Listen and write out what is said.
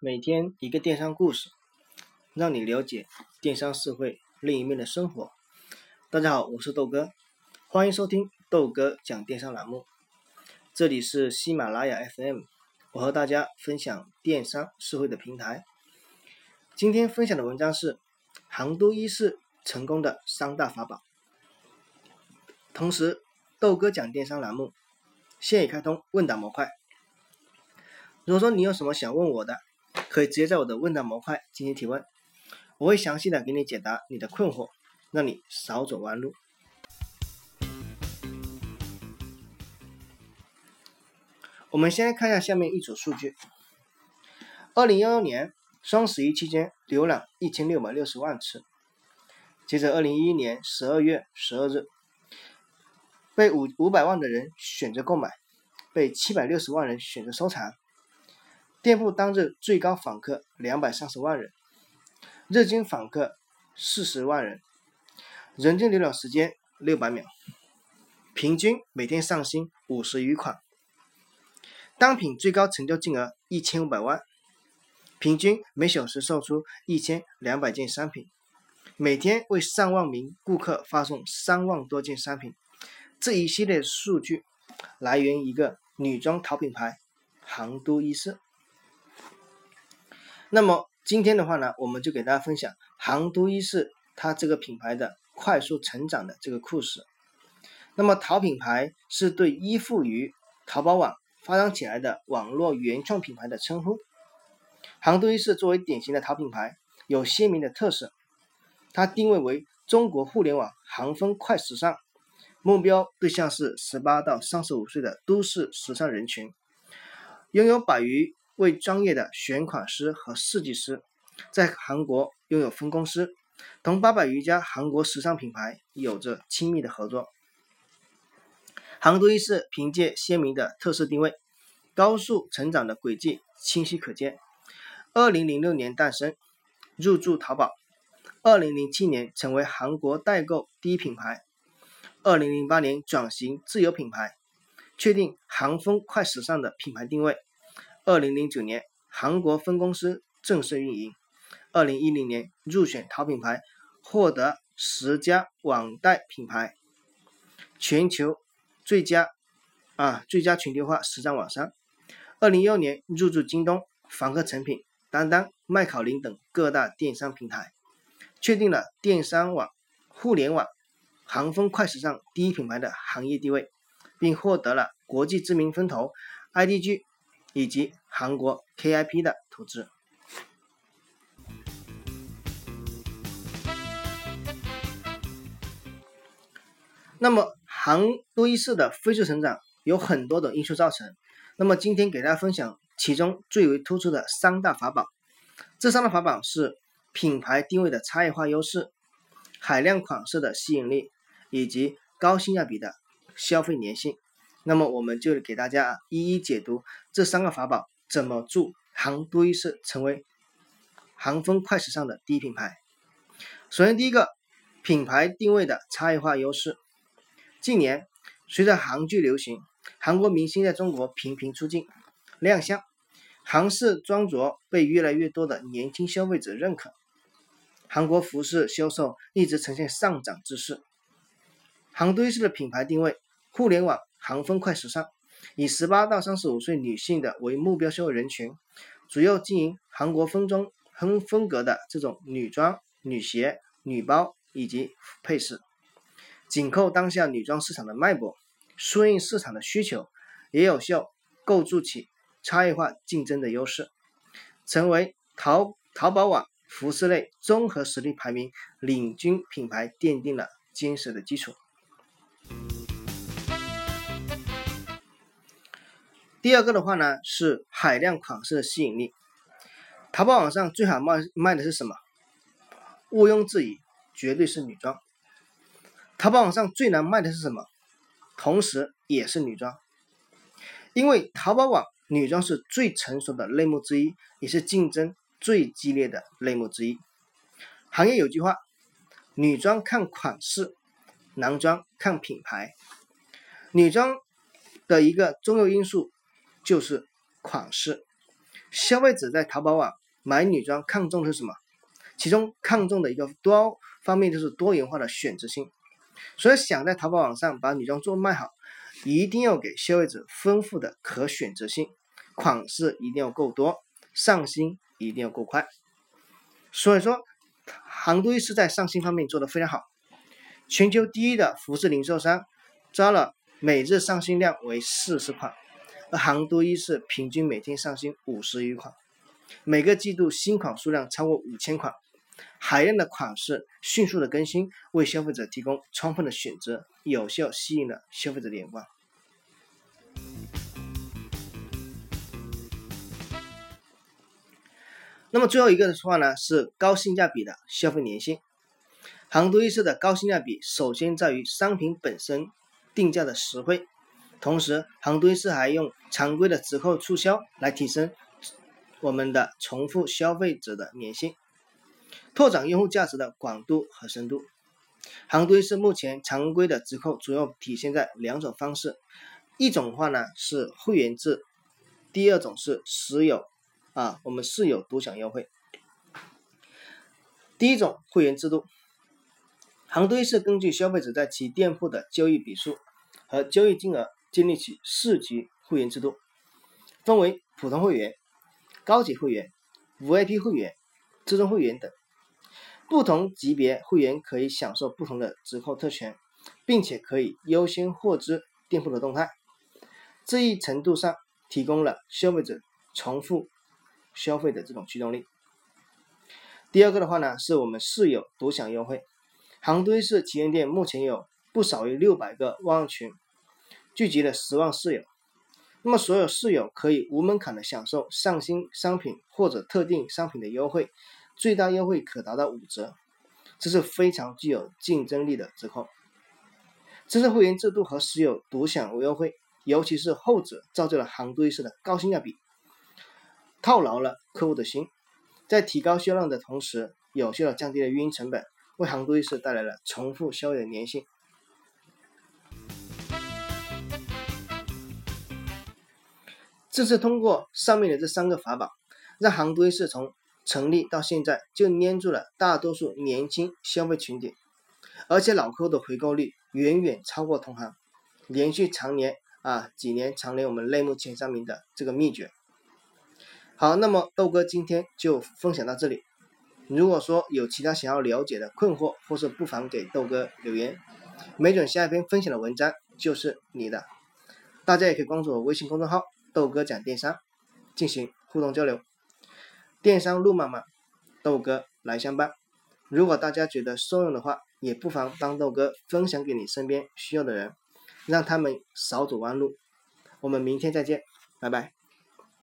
每天一个电商故事，让你了解电商社会另一面的生活。大家好，我是豆哥，欢迎收听豆哥讲电商栏目。这里是喜马拉雅 FM，我和大家分享电商社会的平台。今天分享的文章是杭都伊势成功的三大法宝。同时，豆哥讲电商栏目现已开通问答模块。如果说你有什么想问我的，可以直接在我的问答模块进行提问，我会详细的给你解答你的困惑，让你少走弯路。我们先来看一下下面一组数据：二零幺幺年双十一期间浏览一千六百六十万次，接着二零一一年十二月十二日，被五五百万的人选择购买，被七百六十万人选择收藏。店铺当日最高访客两百三十万人，日均访客四十万人，人均浏览时间六百秒，平均每天上新五十余款，单品最高成交金额一千五百万，平均每小时售出一千两百件商品，每天为上万名顾客发送三万多件商品。这一系列数据来源于一个女装淘品牌杭都伊势。那么今天的话呢，我们就给大家分享杭都衣饰它这个品牌的快速成长的这个故事。那么淘品牌是对依附于淘宝网发展起来的网络原创品牌的称呼。杭都衣饰作为典型的淘品牌，有鲜明的特色。它定位为中国互联网航风快时尚，目标对象是十八到三十五岁的都市时尚人群，拥有百余。为专业的选款师和设计师，在韩国拥有分公司，同八百余家韩国时尚品牌有着亲密的合作。杭都衣舍凭借鲜明的特色定位，高速成长的轨迹清晰可见。二零零六年诞生，入驻淘宝，二零零七年成为韩国代购第一品牌，二零零八年转型自有品牌，确定韩风快时尚的品牌定位。二零零九年，韩国分公司正式运营。二零一零年入选淘品牌，获得十佳网贷品牌，全球最佳啊最佳全球化时尚网商。二零一六年入驻京东、凡客诚品、当当、麦考林等各大电商平台，确定了电商网、互联网、航风快时尚第一品牌的行业地位，并获得了国际知名风投 IDG。以及韩国 KIP 的投资。那么，杭都伊势的飞速成长有很多的因素造成。那么，今天给大家分享其中最为突出的三大法宝。这三大法宝是品牌定位的差异化优势、海量款式的吸引力，以及高性价比的消费粘性。那么我们就给大家一一解读这三个法宝怎么助杭都衣舍成为航风快时尚的第一品牌。首先，第一个品牌定位的差异化优势。近年，随着韩剧流行，韩国明星在中国频频出镜亮相，韩式装着被越来越多的年轻消费者认可，韩国服饰销售一直呈现上涨之势。杭都衣舍的品牌定位，互联网。航风快时尚以十八到三十五岁女性的为目标消费人群，主要经营韩国风装风风格的这种女装、女鞋、女包以及配饰，紧扣当下女装市场的脉搏，顺应市场的需求，也有效构筑起差异化竞争的优势，成为淘淘宝网服饰类综合实力排名领军品牌，奠定了坚实的基础。第二个的话呢，是海量款式的吸引力。淘宝网上最好卖卖的是什么？毋庸置疑，绝对是女装。淘宝网上最难卖的是什么？同时也是女装。因为淘宝网女装是最成熟的类目之一，也是竞争最激烈的类目之一。行业有句话：女装看款式，男装看品牌。女装的一个重要因素。就是款式，消费者在淘宝网买女装看重的是什么？其中看重的一个多方面就是多元化的选择性。所以想在淘宝网上把女装做卖好，一定要给消费者丰富的可选择性，款式一定要够多，上新一定要够快。所以说，杭都衣饰在上新方面做得非常好，全球第一的服饰零售商，招了每日上新量为四十款，而杭都衣饰平均每天上新五十余款，每个季度新款数量超过五千款。海量的款式迅速的更新，为消费者提供充分的选择，有效吸引了消费者的眼光。那么最后一个的话呢，是高性价比的消费粘性。杭都衣饰的高性价比，首先在于商品本身定价的实惠，同时杭都衣饰还用常规的折扣促销来提升我们的重复消费者的粘性。拓展用户价值的广度和深度。杭都衣饰目前常规的折扣主要体现在两种方式，一种话呢是会员制，第二种是实有啊，我们实有独享优惠。第一种会员制度，杭都衣饰根据消费者在其店铺的交易笔数和交易金额建立起四级会员制度，分为普通会员、高级会员、VIP 会员、至尊会员等。不同级别会员可以享受不同的折扣特权，并且可以优先获知店铺的动态，这一程度上提供了消费者重复消费的这种驱动力。第二个的话呢，是我们室友独享优惠，杭都衣饰旗舰店目前有不少于六百个旺群，聚集了十万室友，那么所有室友可以无门槛的享受上新商品或者特定商品的优惠。最大优惠可达到五折，这是非常具有竞争力的折扣。这是会员制度和实有独享优惠，尤其是后者，造就了杭都衣饰的高性价比，套牢了客户的心，在提高销量的同时，有效的降低了运营成本，为杭都衣饰带来了重复消费的粘性。这是通过上面的这三个法宝，让杭都衣饰从成立到现在就粘住了大多数年轻消费群体，而且老客户的回购率远远超过同行，连续常年啊几年常年我们类目前三名的这个秘诀。好，那么豆哥今天就分享到这里。如果说有其他想要了解的困惑，或是不妨给豆哥留言，没准下一篇分享的文章就是你的。大家也可以关注我微信公众号豆哥讲电商，进行互动交流。电商路漫漫，豆哥来相伴。如果大家觉得受用的话，也不妨帮豆哥分享给你身边需要的人，让他们少走弯路。我们明天再见，拜拜。